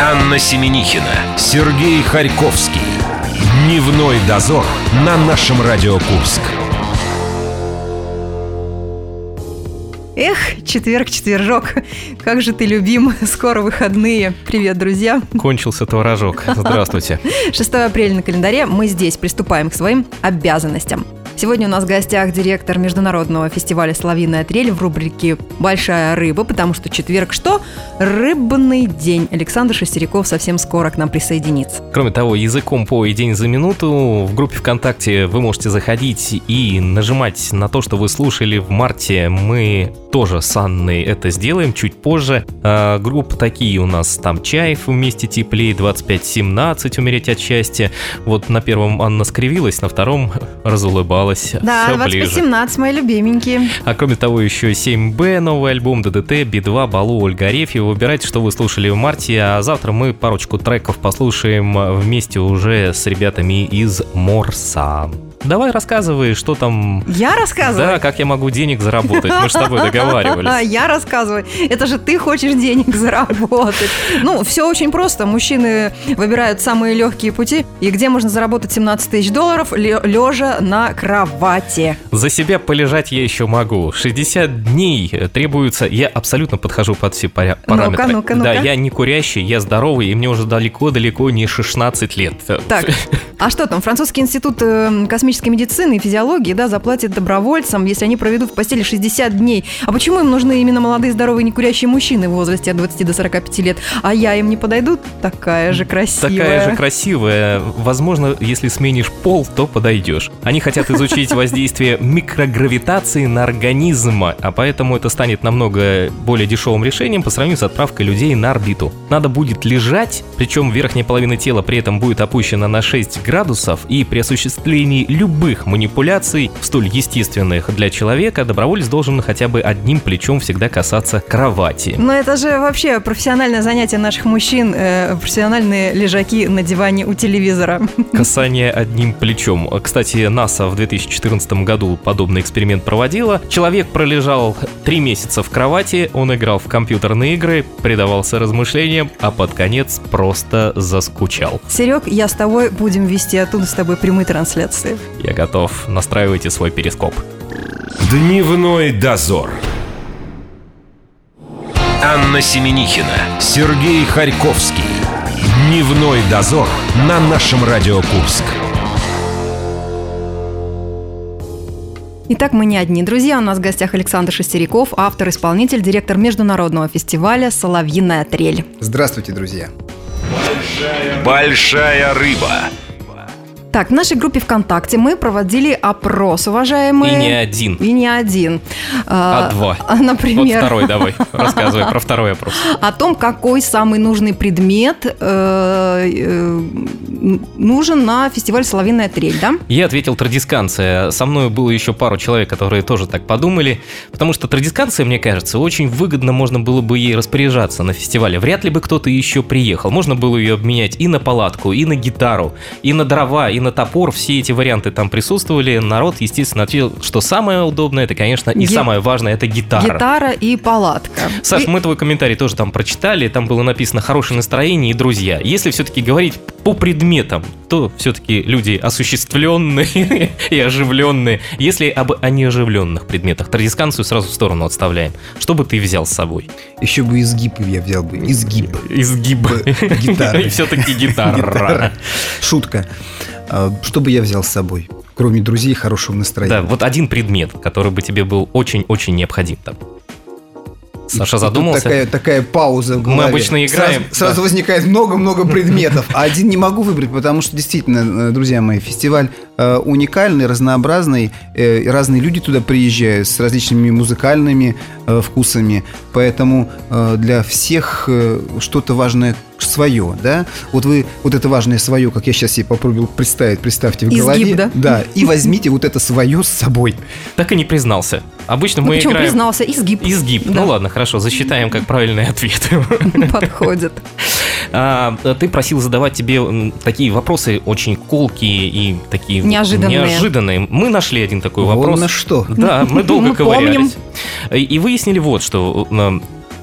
Анна Семенихина, Сергей Харьковский. Дневной дозор на нашем Радио Курск. Эх, четверг, четвержок, как же ты любим, скоро выходные. Привет, друзья. Кончился творожок. Здравствуйте. 6 апреля на календаре, мы здесь приступаем к своим обязанностям. Сегодня у нас в гостях директор международного фестиваля «Соловьиная трель» в рубрике «Большая рыба», потому что четверг что? Рыбный день. Александр Шестеряков совсем скоро к нам присоединится. Кроме того, языком по и день за минуту в группе ВКонтакте вы можете заходить и нажимать на то, что вы слушали в марте. Мы тоже с Анной это сделаем чуть позже. А, группы такие у нас там Чаев вместе теплее, 25-17 умереть от счастья. Вот на первом Анна скривилась, на втором разулыбалась. Да, Всё 25-17, мои любименькие. А кроме того, еще 7Б, новый альбом ДДТ, Би-2, Балу, Ольга Арефьева. Выбирайте, что вы слушали в марте, а завтра мы парочку треков послушаем вместе уже с ребятами из Морса. Давай рассказывай, что там... Я рассказываю? Да, как я могу денег заработать. Мы же с тобой договаривались. Я рассказываю. Это же ты хочешь денег заработать. Ну, все очень просто. Мужчины выбирают самые легкие пути. И где можно заработать 17 тысяч долларов, лежа на кровати. За себя полежать я еще могу. 60 дней требуется... Я абсолютно подхожу под все параметры. Ну-ка, ну-ка, ну-ка. Да, я не курящий, я здоровый, и мне уже далеко-далеко не 16 лет. Так, а что там? Французский институт э, космической медицины и физиологии, да, заплатит добровольцам, если они проведут в постели 60 дней. А почему им нужны именно молодые, здоровые, некурящие мужчины в возрасте от 20 до 45 лет? А я им не подойду? Такая же красивая. Такая же красивая. Возможно, если сменишь пол, то подойдешь. Они хотят изучить воздействие микрогравитации на организм, а поэтому это станет намного более дешевым решением по сравнению с отправкой людей на орбиту. Надо будет лежать, причем верхняя половина тела при этом будет опущена на 6 градусов, и при осуществлении любых манипуляций, столь естественных для человека, доброволец должен хотя бы одним плечом всегда касаться кровати. Но это же вообще профессиональное занятие наших мужчин, э, профессиональные лежаки на диване у телевизора. Касание одним плечом. Кстати, НАСА в 2014 году подобный эксперимент проводила. Человек пролежал три месяца в кровати, он играл в компьютерные игры, предавался размышлениям, а под конец просто заскучал. Серег, я с тобой будем вести оттуда с тобой прямые трансляции. Я готов. Настраивайте свой перископ. Дневной дозор. Анна Семенихина, Сергей Харьковский. Дневной дозор на нашем Радио Курск. Итак, мы не одни. Друзья, у нас в гостях Александр Шестеряков, автор-исполнитель, директор международного фестиваля «Соловьиная трель». Здравствуйте, друзья. Большая рыба. Так, в нашей группе ВКонтакте мы проводили опрос, уважаемые. И не один. И не один. А, а два. Например. Вот второй давай, рассказывай про второй опрос. О том, какой самый нужный предмет э, э, нужен на фестиваль «Соловиная трель», да? Я ответил традисканция. Со мной было еще пару человек, которые тоже так подумали. Потому что традисканция, мне кажется, очень выгодно можно было бы ей распоряжаться на фестивале. Вряд ли бы кто-то еще приехал. Можно было ее обменять и на палатку, и на гитару, и на дрова, и на топор, все эти варианты там присутствовали. Народ, естественно, ответил, что самое удобное, это, конечно, и Ги... самое важное, это гитара. Гитара и палатка. Саш, и... мы твой комментарий тоже там прочитали, там было написано «хорошее настроение и друзья». Если все-таки говорить по предметам, то все-таки люди осуществленные и оживленные. Если об о неоживленных предметах, традисканцию сразу в сторону отставляем. Что бы ты взял с собой? Еще бы изгиб я взял бы. Изгиб. Изгиб. Гитара. И все-таки гитара. Шутка. А, что бы я взял с собой? Кроме друзей и хорошего настроения. Да, вот один предмет, который бы тебе был очень-очень необходим там. Саша задумался. Такая, такая пауза в голове. Мы обычно играем. Сразу, сразу возникает много-много предметов, а один не могу выбрать, потому что действительно, э, друзья мои, фестиваль уникальный, разнообразный, э, разные люди туда приезжают с различными музыкальными э, вкусами, поэтому э, для всех э, что-то важное свое, да? Вот вы вот это важное свое, как я сейчас себе попробовал представить, представьте в Изгиб, голове. да? Да, и возьмите вот это свое с собой. Так и не признался. Обычно ну, мы почему играем... признался? Изгиб. Изгиб. Ну ладно, хорошо, засчитаем как правильный ответ. Подходит. А, ты просил задавать тебе такие вопросы очень колкие и такие неожиданные. неожиданные. Мы нашли один такой вопрос. Вон на что. Да, мы долго ковырялись. И выяснили вот, что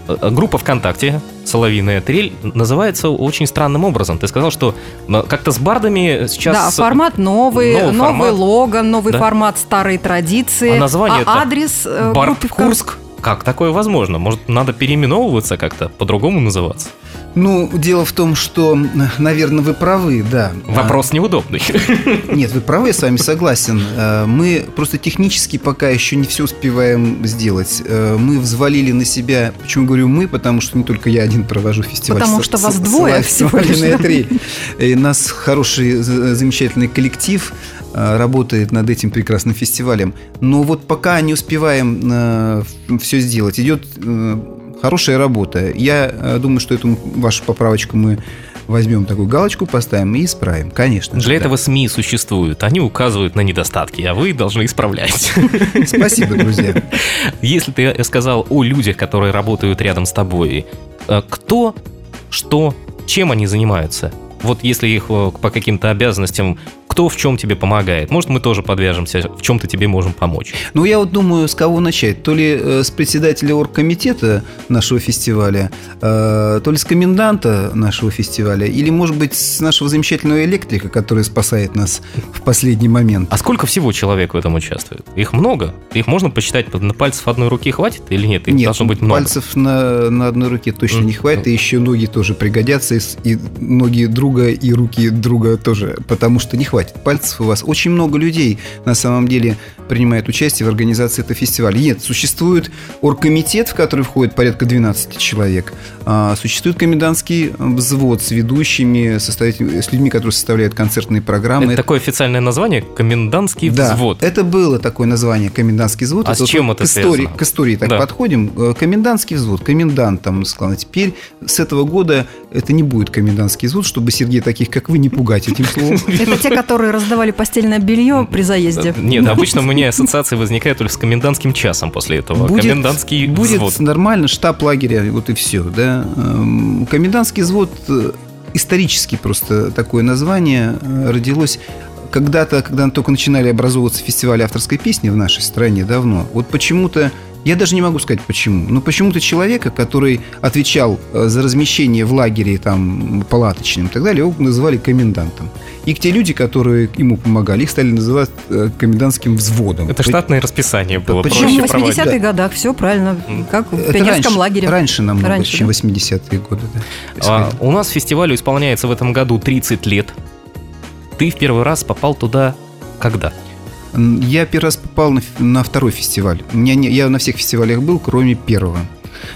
группа ВКонтакте «Соловиная трель» называется очень странным образом. Ты сказал, что как-то с бардами сейчас... Да, формат новый, новый новый, формат. логан, новый Да. формат, старые традиции. А название это адрес э, Бар группы Курск. Как такое возможно? Может, надо переименовываться как-то, по-другому называться? Ну, дело в том, что, наверное, вы правы, да. Вопрос неудобный. А, Нет, вы правы, я с вами согласен. Э, Мы просто технически пока еще не все успеваем сделать. Э, Мы взвалили на себя, почему говорю мы, потому что не только я один провожу фестиваль. Потому что вас двое всего лишь, трель. И у нас хороший, замечательный коллектив работает над этим прекрасным фестивалем. Но вот пока не успеваем все сделать, идет хорошая работа. Я э, думаю, что эту вашу поправочку мы возьмем такую галочку, поставим и исправим, конечно. же, Для да. этого СМИ существуют. Они указывают на недостатки, а вы должны исправлять. Спасибо, друзья. Если ты сказал о людях, которые работают рядом с тобой, э, кто, что, чем они занимаются? Вот если их э, по каким-то обязанностям, кто в чем тебе помогает? Может, мы тоже подвяжемся, в чем-то тебе можем помочь? Ну, я вот думаю, с кого начать. То ли э, с председателя оргкомитета нашего фестиваля, э, то ли с коменданта нашего фестиваля, или, может быть, с нашего замечательного электрика, который спасает нас в последний момент. А сколько всего человек в этом участвует? Их много? Их можно посчитать на пальцев одной руки хватит или нет? Их Нет, должно быть много. пальцев на, на одной руке точно не хватит, и еще ноги тоже пригодятся, и, и ноги друга, и руки друга тоже, потому что не хватит пальцев у вас. Очень много людей на самом деле принимает участие в организации этого фестиваля. Нет, существует оргкомитет, в который входит порядка 12 человек, А, существует комендантский взвод с ведущими, с людьми, которые составляют концертные программы. Это такое официальное название – комендантский Да, взвод. это было такое название комендантский взвод. А с вот чем мы это к истории, связано? к истории так Да. подходим. Э, Комендантский взвод, комендант там сказал. Теперь с этого года это не будет комендантский взвод, чтобы Сергей таких, как вы, не пугать этим словом. Это те, которые раздавали постельное белье при заезде. Нет, обычно у меня ассоциации возникают только с комендантским часом после этого. Комендантский будет взвод. нормально штаб лагеря, вот и все, да. Эм, Комендантский взвод э, исторически просто такое название э, родилось когда-то, когда только начинали образовываться фестивали авторской песни в нашей стране давно. Вот почему-то я даже не могу сказать почему, но почему-то человека, который отвечал э, за размещение в лагере там палаточным и так далее, его называли комендантом. И те люди, которые ему помогали, их стали называть э, комендантским взводом. Это штатное расписание было. Почему в проще проводить. 80-х годах все правильно, как в Это пионерском раньше, лагере. Раньше намного, Раньше, чем да? 80-е годы. Да, А, у нас фестивалю исполняется в этом году 30 лет. Ты в первый раз попал туда когда? Я первый раз попал на, на второй фестиваль. Меня не- я на всех фестивалях был, кроме первого.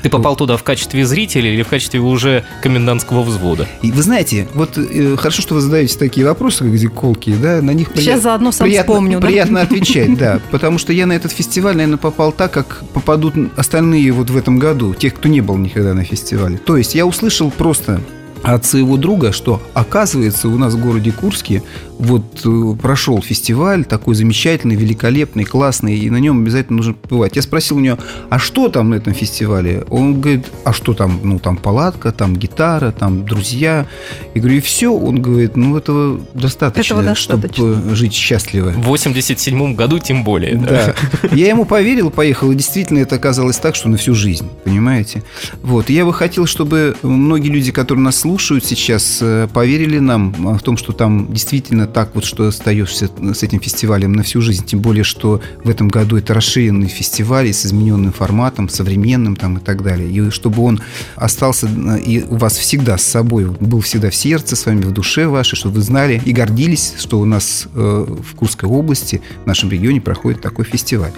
Ты попал туда в качестве зрителя или в качестве уже комендантского взвода? И вы знаете, вот э, хорошо, что вы задаете такие вопросы, как эти колкие, да, на них Сейчас заодно сам приятно, вспомню, да? приятно отвечать, да, потому что я на этот фестиваль, наверное, попал так, как попадут остальные вот в этом году, тех, кто не был никогда на фестивале. То есть я услышал просто от своего друга, что оказывается у нас в городе Курске вот э, прошел фестиваль такой замечательный, великолепный, классный, и на нем обязательно нужно побывать. Я спросил у него, а что там на этом фестивале? Он говорит, а что там? Ну, там палатка, там гитара, там друзья. Я говорю, и все? Он говорит, ну, этого достаточно, Этого достаточно. чтобы жить счастливо. В 87 году тем более. да. Да. Я ему поверил, поехал, и действительно это оказалось так, что на всю жизнь, понимаете? Вот. И Я бы хотел, чтобы многие люди, которые нас слушают сейчас, э, поверили нам в том, что там действительно так вот, что остаешься с этим фестивалем на всю жизнь. Тем более, что в этом году это расширенный фестиваль с измененным форматом, современным там и так далее. И чтобы он остался э, и у вас всегда с собой, был всегда в сердце, с вами в душе вашей, чтобы вы знали и гордились, что у нас э, в Курской области, в нашем регионе проходит такой фестиваль.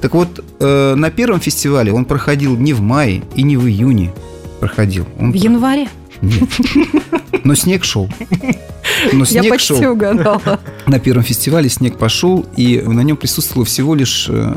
Так вот, э, на первом фестивале он проходил не в мае и не в июне проходил. Он В январе. Нет. Но снег шел. Но Я снег почти шел. угадала. На первом фестивале снег пошел, и на нем присутствовало всего лишь э,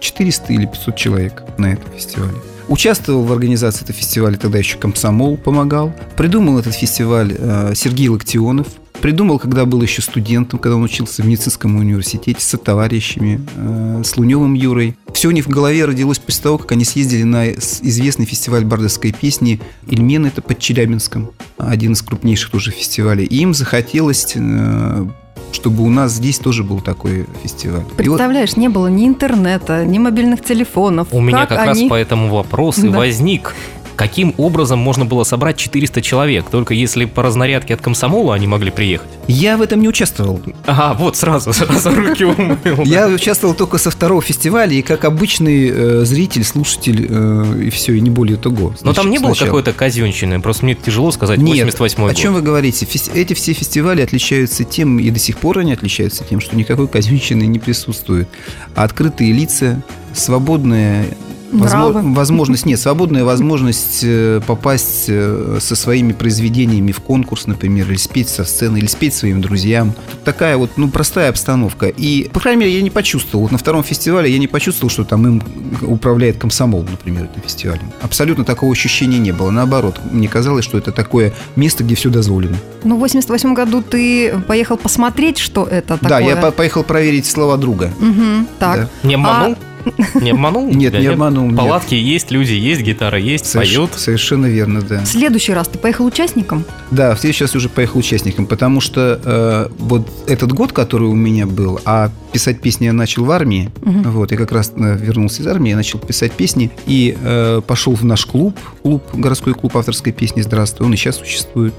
400 или 500 человек на этом фестивале. Участвовал в организации этого фестиваля тогда еще комсомол помогал. Придумал этот фестиваль э, Сергей Локтионов. Придумал, когда был еще студентом, когда он учился в медицинском университете с товарищами, э, с Луневым Юрой. Все у них в голове родилось после того, как они съездили на известный фестиваль бардовской песни «Ильмен», это под Челябинском, один из крупнейших тоже фестивалей. И им захотелось, э, чтобы у нас здесь тоже был такой фестиваль. И вот- Представляешь, не было ни интернета, ни мобильных телефонов. У меня как раз они- по этому вопросу и Да. возник. Каким образом можно было собрать 400 человек? Только если по разнарядке от комсомола они могли приехать? Я в этом не участвовал. Ага, вот сразу, сразу руки умыл. Я участвовал только со второго фестиваля, и как обычный э, зритель, слушатель, э, и все, и не более того. Но там не было какой-то казенщины, просто мне тяжело сказать, Нет, 88 о год. чем вы говорите? Фес- Эти все фестивали отличаются тем, и до сих пор они отличаются тем, что никакой казенщины не присутствует. А открытые лица, свободная возможность, нет, свободная возможность э, попасть э, со своими произведениями в конкурс, например, или спеть со сцены, или спеть своим друзьям. Тут такая вот, ну, простая обстановка. И, по крайней мере, я не почувствовал. Вот на втором фестивале я не почувствовал, что там им управляет комсомол, например, этим фестивалем. Абсолютно такого ощущения не было. Наоборот, мне казалось, что это такое место, где все дозволено. Ну, в 88 году ты поехал посмотреть, что это такое. Да, я по- поехал проверить слова друга. Мгм, так. Да. Не обманул? Не обманул? Нет, тебя, не обманул, нет. Палатки есть, люди есть, гитара есть, Соверш- поют. Совершенно верно, да. В следующий раз ты поехал участником? Да, в следующий раз уже поехал участником, потому что э, вот этот год, который у меня был, а писать песни я начал в армии, вот, я как раз э, вернулся из армии, я начал писать песни и э, пошел в наш клуб, клуб, городской клуб авторской песни «Здравствуй», он и сейчас существует,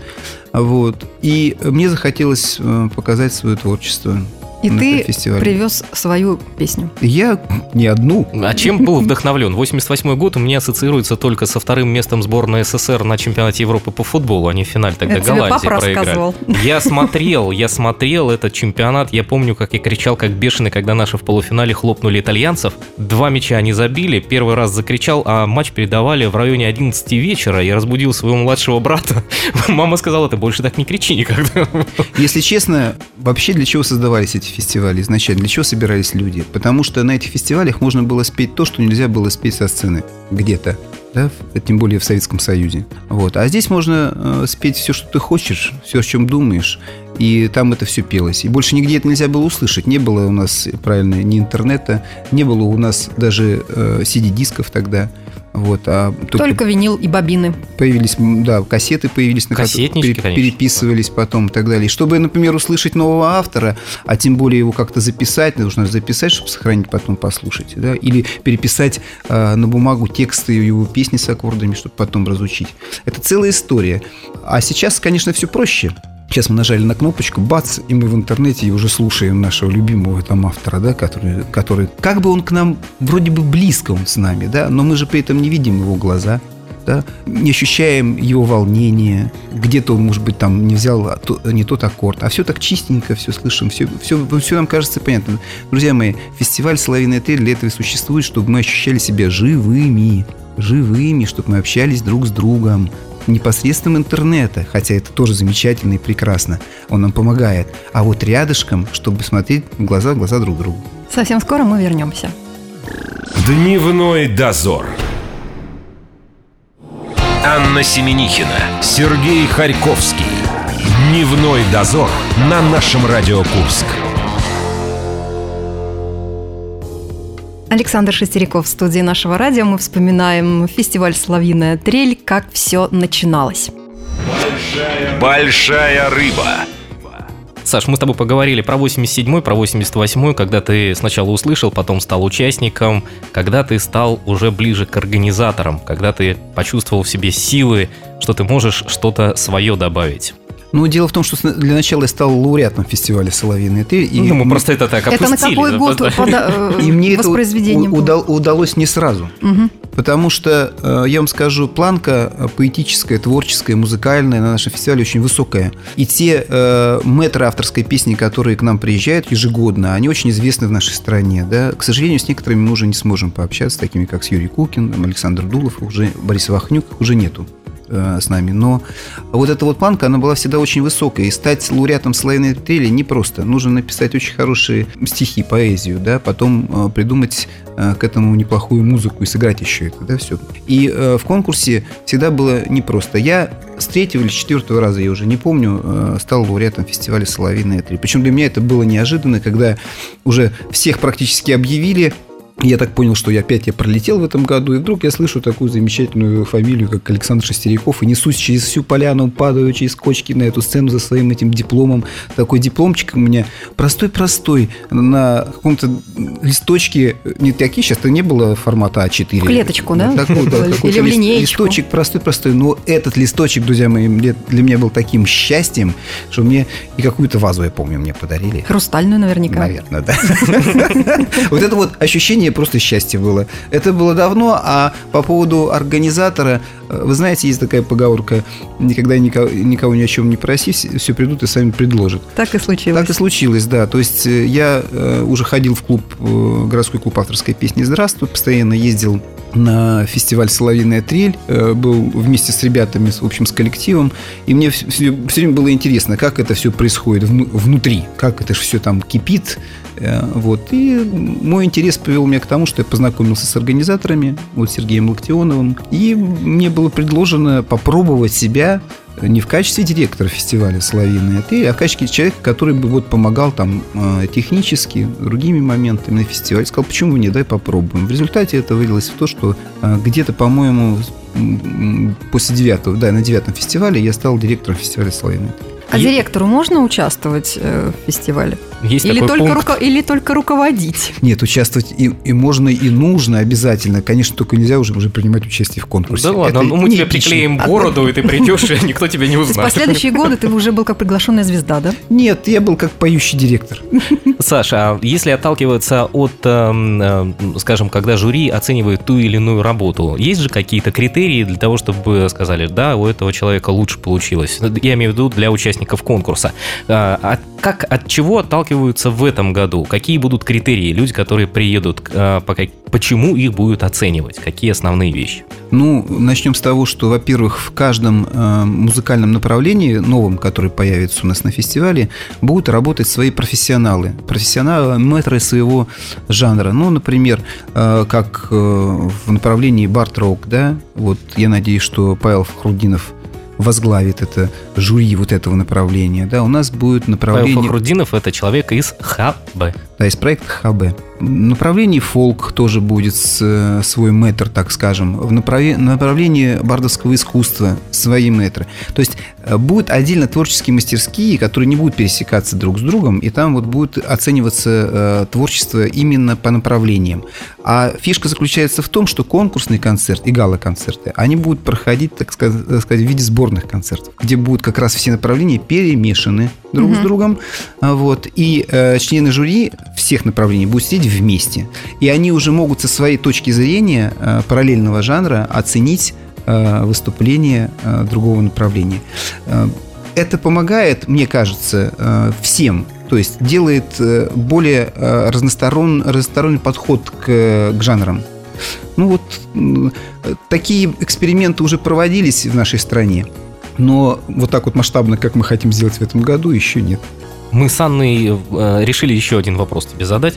вот, и мне захотелось показать свое творчество И на ты фестивале. привез свою песню. Я не одну, А чем был вдохновлен? 88 год у меня ассоциируется только со вторым местом сборной СССР на чемпионате Европы по футболу. Они в финале тогда Это тебе Голландии папа проиграли. рассказывал. Я смотрел, я смотрел этот чемпионат. Я помню, как я кричал, как бешеный, когда наши в полуфинале хлопнули итальянцев. Два мяча они забили. Первый раз закричал, а матч передавали в районе 11 вечера. Я разбудил своего младшего брата. Мама сказала, ты больше так не кричи никогда. Если честно, вообще для чего создавались эти фестивали изначально? Для чего собирались люди? Потому что на этих фестивалях можно было спеть то, что нельзя было спеть со сцены где-то. Да, тем более в Советском Союзе. Вот. А здесь можно э, спеть все, что ты хочешь, все, о чем думаешь, и там это все пелось. И больше нигде это нельзя было услышать. Не было у нас, правильно, ни интернета, не было у нас даже э, CD-дисков тогда. Вот, а только Только винил и бобины. появились, да, кассеты появились, на Кассетнички, пере- конечно. переписывались потом и так далее. Чтобы, например, услышать нового автора, а тем более его как-то записать, нужно записать, чтобы сохранить, потом послушать, да, или переписать э, на бумагу тексты его песни с аккордами, чтобы потом разучить. Это целая история. А сейчас, конечно, все проще. Сейчас мы нажали на кнопочку, бац, и мы в интернете уже слушаем нашего любимого там автора, да, который, который, как бы он к нам вроде бы близко он с нами, да, но мы же при этом не видим его глаза, да, не ощущаем его волнения, где-то он, может быть, там не взял то- не тот аккорд, а все так чистенько, все слышим, все, все, все нам кажется понятно. Друзья мои, фестиваль «Соловиная трель» для этого и существует, чтобы мы ощущали себя живыми, живыми, чтобы мы общались друг с другом, не посредством интернета, хотя это тоже замечательно и прекрасно, он нам помогает, а вот рядышком, чтобы смотреть в глаза в глаза друг другу. Совсем скоро мы вернемся. Дневной дозор. Анна Семенихина, Сергей Харьковский. Дневной дозор на нашем Радио Курск. Александр Шестеряков в студии нашего радио. Мы вспоминаем фестиваль «Соловьиная трель», как все начиналось. Большая рыба. Саш, мы с тобой поговорили про 87-й, про 88-й, когда ты сначала услышал, потом стал участником, когда ты стал уже ближе к организаторам, когда ты почувствовал в себе силы, что ты можешь что-то свое добавить. Ну, дело в том, что для начала я стал лауреатом фестиваля «Соловьиная трель». и ну, мы мне- просто это так это на опустили. какой да, год э, И мне это удалось не сразу. Потому что, э, я вам скажу, планка э, поэтическая, творческая, музыкальная на нашем фестивале очень высокая. И те э, мэтры авторской песни, которые к нам приезжают ежегодно, они очень известны в нашей стране. Да? К сожалению, с некоторыми мы уже не сможем пообщаться, такими как с Юрий Кукин, Александр Дулов, уже Борис Вахнюк уже нету э, с нами. Но вот эта вот планка, она была всегда очень высокая. И стать лауреатом славяной трели непросто. Нужно написать очень хорошие стихи, поэзию, да, потом э, придумать э, к этому неплохую музыку и сыграть еще это, да, все. И э, в конкурсе всегда было непросто. Я с третьего или четвертого раза, я уже не помню, э, стал лауреатом фестиваля «Соловиная трель». Причем для меня это было неожиданно, когда уже всех практически объявили, Я так понял, что я опять я пролетел в этом году, и вдруг я слышу такую замечательную фамилию, как Александр Шестеряков, и несусь через всю поляну, падаю через кочки на эту сцену за своим этим дипломом. Такой дипломчик у меня простой-простой, на каком-то листочке, не такие, сейчас-то не было формата А4. В клеточку, да? Такой, да, Или в линеечку. Листочек простой-простой, но этот листочек, друзья мои, для меня был таким счастьем, что мне и какую-то вазу, я помню, мне подарили. Хрустальную наверняка. Наверное, да. Вот это вот ощущение просто счастья было. Это было давно, а по поводу организатора, э, вы знаете, есть такая поговорка, никогда никого, никого ни о чем не проси, все придут и сами предложат. Так и случилось. Так и случилось, да. То есть э, я э, уже ходил в клуб, городской клуб авторской песни «Здравствуй», постоянно ездил на фестиваль «Соловьиная трель», был вместе с ребятами, в общем, с коллективом, и мне все, все время было интересно, как это все происходит внутри, как это же все там кипит, вот. И мой интерес привел меня к тому, что я познакомился с организаторами, вот Сергеем Локтионовым, и мне было предложено попробовать себя не в качестве директора фестиваля «Соловьиная отель», а в качестве человека, который бы вот помогал там э, технически, другими моментами на фестивале. Сказал, почему бы не, дай попробуем. В результате это вылилось в то, что э, где-то, по-моему, после девятого, да, на девятом фестивале я стал директором фестиваля «Соловьиная отель». А директору можно участвовать в фестивале? Есть или, такой только пункт. руко- или только руководить? Нет, участвовать и, и можно, и нужно обязательно. Конечно, только нельзя уже, уже принимать участие в конкурсе. Да ладно, Это ну мы тебе приклеим бороду, и ты придешь, и никто тебя не То есть узнает. последующие годы ты уже был как приглашенная звезда, да? Нет, я был как поющий директор. Саша, а если отталкиваться от, эм, э, скажем, когда жюри оценивает ту или иную работу, есть же какие-то критерии для того, чтобы сказали, да, у этого человека лучше получилось? Я имею в виду для участников конкурса. А, от- как, от чего отталкиваются в этом году? Какие будут критерии? Люди, которые приедут, э, по почему их будут оценивать? Какие основные вещи? Ну, начнем с того, что, во-первых, в каждом музыкальном направлении, новом, который появится у нас на фестивале, будут работать свои профессионалы. Профессионалы, мэтры своего жанра. Ну, например, как э, в направлении бард-рок, да, вот я надеюсь, что Павел Фахрудинов возглавит это жюри вот этого направления, да, у нас будет Павел направление... Фахрудинов – это человек из ХБ. Да, из проекта ХБ. Направлении фолк тоже будет э, свой метр, так скажем. В направлении бардовского искусства свои метры. То есть э, будут отдельно творческие мастерские, которые не будут пересекаться друг с другом, и там вот будет оцениваться э, творчество именно по направлениям. А фишка заключается в том, что конкурсный концерт и гала-концерты, они будут проходить, так сказать, в виде сборных концертов, где будут как раз все направления перемешаны друг с другом. А, Вот. И члены жюри всех направлений будут сидеть вместе. И они уже могут со своей точки зрения э, параллельного жанра оценить э, выступление э, другого направления. Это помогает, мне кажется, всем. То есть делает более э, разносторон, разносторонний подход к, к жанрам. Ну вот такие эксперименты уже проводились в нашей стране. Но вот так вот масштабно, как мы хотим сделать в этом году, еще нет. Мы с Анной э, решили еще один вопрос тебе задать,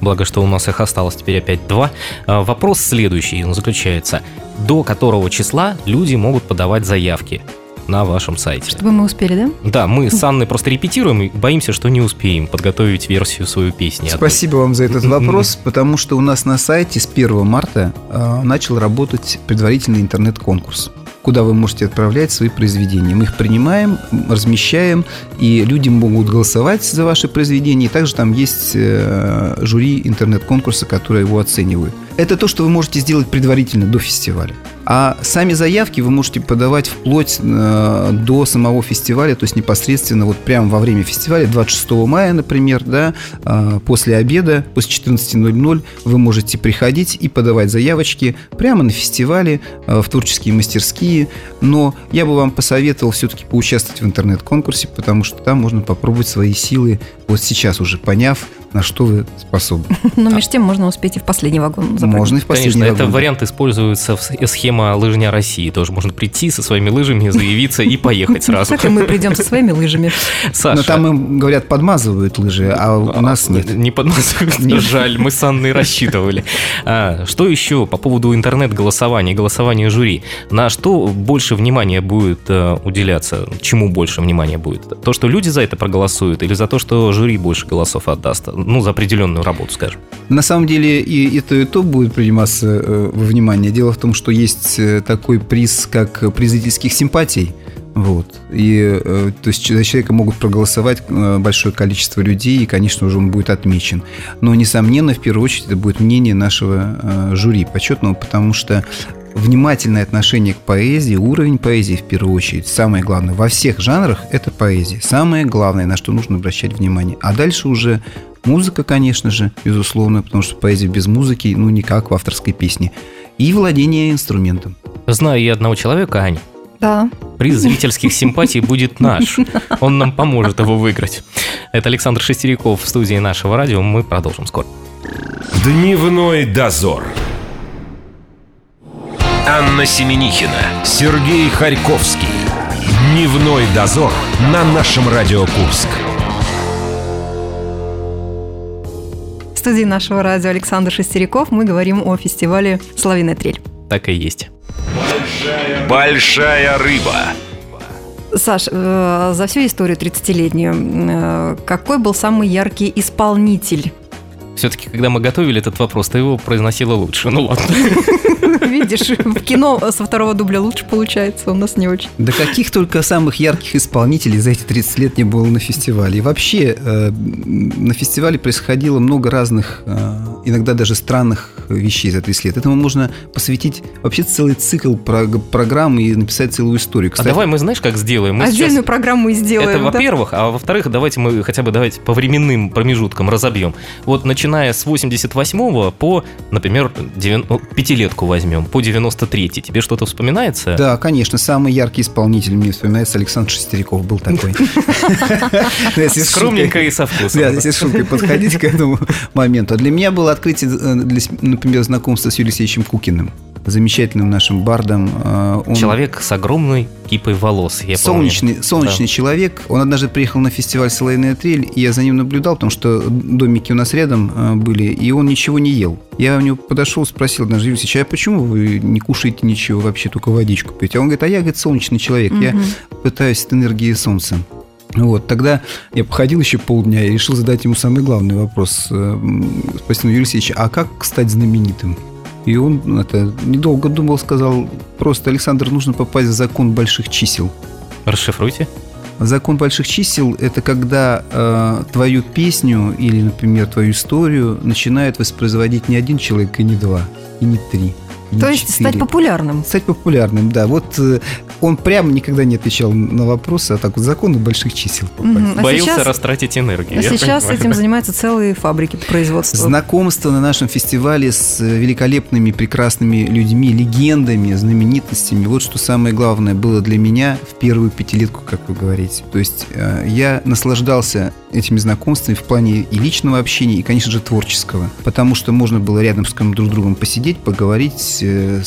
благо, что у нас их осталось теперь опять два. Э, вопрос следующий, он заключается. До которого числа люди могут подавать заявки на вашем сайте? Чтобы мы успели, да? Да, мы с Анной просто репетируем и боимся, что не успеем подготовить версию свою песни. Спасибо вам за этот вопрос, потому что у нас на сайте с 1 марта э, начал работать предварительный интернет-конкурс куда вы можете отправлять свои произведения. Мы их принимаем, размещаем, и люди могут голосовать за ваши произведения. И также там есть э, жюри интернет-конкурса, которые его оценивают. Это то, что вы можете сделать предварительно до фестиваля. А сами заявки вы можете подавать вплоть э, до самого фестиваля, то есть непосредственно вот прямо во время фестиваля, 26 мая, например, да, э, после обеда, после 14.00 вы можете приходить и подавать заявочки прямо на фестивале, э, в творческие мастерские. Но я бы вам посоветовал все-таки поучаствовать в интернет-конкурсе, потому что там можно попробовать свои силы вот сейчас уже поняв, на что вы способны. Но между тем можно успеть и в последний вагон запрыгнуть. Можно и в последний Конечно, это вагон. вариант используется в с- схема лыжня России. Тоже можно прийти со своими лыжами, заявиться и поехать сразу. Так и мы придем со своими лыжами. Саша, Но там им, говорят, подмазывают лыжи, а у нас нет. Не подмазывают, жаль, мы с Анной рассчитывали. А, что еще по поводу интернет-голосования, голосования жюри? На что больше внимания будет э, уделяться? Чему больше внимания будет? То, что люди за это проголосуют, или за то, что жюри больше голосов отдаст? Ну, за определенную работу, скажем. На самом деле и, и то, и то будет приниматься э, во внимание. Дело в том, что есть э, такой приз, как приз зрительских симпатий. Вот. И, э, то есть за человека могут проголосовать большое количество людей, и, конечно уже он будет отмечен. Но, несомненно, в первую очередь, это будет мнение нашего жюри почетного, потому что внимательное отношение к поэзии, уровень поэзии в первую очередь, самое главное, во всех жанрах это поэзия. Самое главное, на что нужно обращать внимание. А дальше уже музыка, конечно же, безусловно, потому что поэзия без музыки, ну, никак в авторской песне. И владение инструментом. Знаю я одного человека, Ань. Да. Приз зрительских симпатий будет наш. Он нам поможет его выиграть. Это Александр Шестеряков в студии нашего радио. Мы продолжим скоро. Дневной дозор. Анна Семенихина, Сергей Харьковский. Дневной дозор на нашем Радио Курск. В студии нашего радио Александр Шестеряков мы говорим о фестивале «Соловиная трель». Так и есть. Большая рыба. Саш, э, за всю историю 30-летнюю, э, какой был самый яркий исполнитель? Все-таки, когда мы готовили этот вопрос, ты его произносила лучше. Ну ладно. Видишь, в кино со второго дубля лучше получается, у нас не очень. Да каких только самых ярких исполнителей за эти 30 лет не было на фестивале. И вообще э, на фестивале происходило много разных, э, иногда даже странных вещей за 30 лет. Этому можно посвятить вообще целый цикл про- программ и написать целую историю. А Кстати, давай мы, знаешь, как сделаем? Мы Отдельную сейчас... программу и сделаем. Это да? во-первых, а во-вторых, давайте мы хотя бы давайте по временным промежуткам разобьем. Вот начиная с 88 по, например, девян- ну, пятилетку возьмем, по 93 тебе что-то вспоминается? Да, конечно, самый яркий исполнитель мне вспоминается Александр Шестеряков был такой. Скромненько и со вкусом. Да, если с шуткой подходить к этому моменту. Для меня было открытие, э, например, знакомства с Юрием Алексеевичем Кукиным, замечательным нашим бардом. Э, Он Человек с огромной кипой волос, я солнечный, солнечный человек. Он однажды приехал на фестиваль «Соловейная трель», и я за ним наблюдал, потому что домики у нас рядом э, были, и он ничего не ел. Я у него подошел, спросил однажды, Юрий Алексеевич, а почему вы не кушаете ничего, вообще только водичку пьете? А он говорит, а я, говорит, солнечный человек, я пытаюсь от энергии солнца. Вот, тогда я походил еще полдня и решил задать ему самый главный вопрос. Э, Спросил Юрий Алексеевич, а как стать знаменитым? И он это недолго думал, сказал, просто, Александр, нужно попасть в закон больших чисел. Расшифруйте. Закон больших чисел – это когда э, твою песню или, например, твою историю начинает воспроизводить не один человек и не два, и не три, То есть стать популярным. Стать популярным, да. Вот э, он прямо никогда не отвечал на вопросы, а так вот законы больших чисел. попасть. Мгм. А Боился сейчас- растратить энергию. А сейчас понимаю. этим занимаются целые фабрики по производству. Знакомство на нашем фестивале с э, великолепными, прекрасными людьми, легендами, знаменитостями. Вот что самое главное было для меня в первую пятилетку, как вы говорите. То есть э, я наслаждался этими знакомствами в плане и личного общения, и, конечно же, творческого. Потому что можно было рядом с друг с другом посидеть, поговорить, э,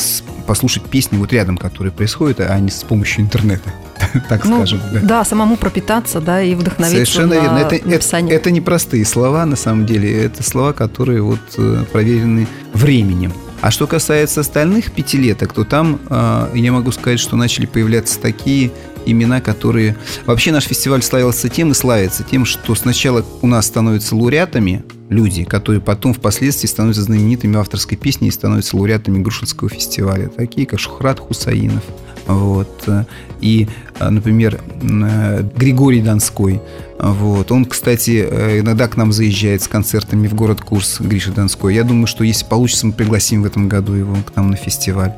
послушать песни вот рядом, которые происходят, а не с помощью интернета, так Ну, скажем. да. да, самому пропитаться, да, и вдохновиться Совершенно на верно. Это, это, написание. это не простые слова, на самом деле. Это слова, которые вот э, проверены временем. А что касается остальных пятилеток, то там э, я могу сказать, что начали появляться такие имена, которые... Вообще наш фестиваль славился тем и славится тем, что сначала у нас становятся лауреатами люди, которые потом впоследствии становятся знаменитыми авторской песней и становятся лауреатами Грушинского фестиваля. Такие, как Шухрат Хусаинов. Вот. И, э, например, э, Григорий Донской. Вот. Он, кстати, э, иногда к нам заезжает с концертами в город Курс, Гриша Донской. Я думаю, что если получится, мы пригласим в этом году его к нам на фестиваль.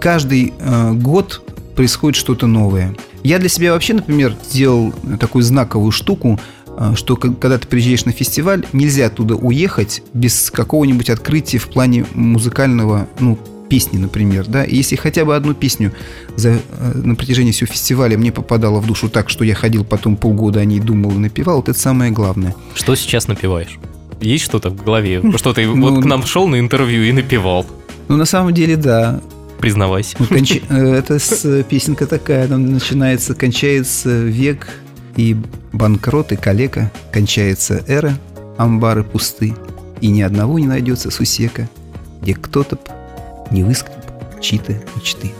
Каждый э, год происходит что-то новое. Я для себя вообще, например, сделал такую знаковую штуку, э, что когда ты приезжаешь на фестиваль, нельзя оттуда уехать без какого-нибудь открытия в плане музыкального, ну, песни, например, да, и если хотя бы одну песню за, э, на протяжении всего фестиваля мне попадала в душу так, что я ходил потом полгода о ней думал и напевал, вот это самое главное. Что сейчас напиваешь? Есть что-то в голове? Что ты Ну, вот к нам шел на интервью и напевал? Ну, на самом деле, да, Признавайся. Ну, конч- э, Это с- э, песенка такая, там начинается, кончается век и банкрот, и калека, кончается эра, амбары пусты, и ни одного не найдется сусека, где кто-то не выскреб чьи-то мечты.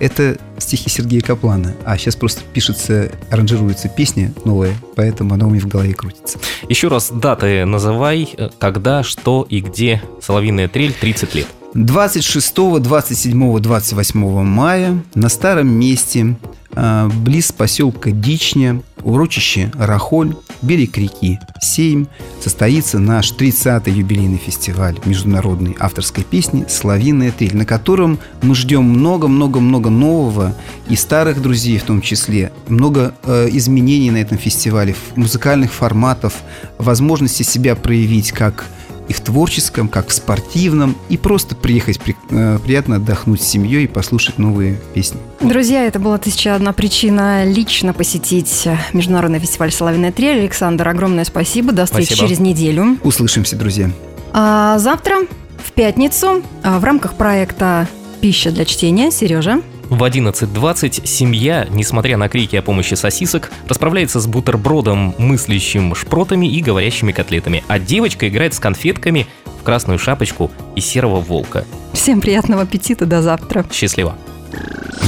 Это стихи Сергея Каплана. А сейчас просто пишется, аранжируется песня новая, поэтому она у меня в голове крутится. Еще раз даты называй, э, когда, что и где «Соловьиная трель» 30 лет. 26, 27, 28 мая на старом месте а, близ поселка Дичня, урочище Рахоль, берег реки Сейм, состоится наш 30-й юбилейный фестиваль международной авторской песни «Славиная трель», на котором мы ждем много-много-много нового и старых друзей в том числе, много э, изменений на этом фестивале, музыкальных форматов, возможности себя проявить как и в творческом, как в спортивном, и просто приехать при, э, приятно отдохнуть с семьей и послушать новые песни. Друзья, это была тысяча одна причина лично посетить Международный фестиваль «Соловиная трель». Александр, огромное спасибо. До встречи Спасибо. через неделю. Услышимся, друзья. А завтра, в пятницу, а, в рамках проекта «Пища для чтения» Сережа. В 11.20 семья, несмотря на крики о помощи сосисок, расправляется с бутербродом, мыслящим шпротами и говорящими котлетами, а девочка играет с конфетками в красную шапочку и серого волка. Всем приятного аппетита, до завтра. Счастливо!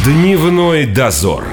Дневной дозор.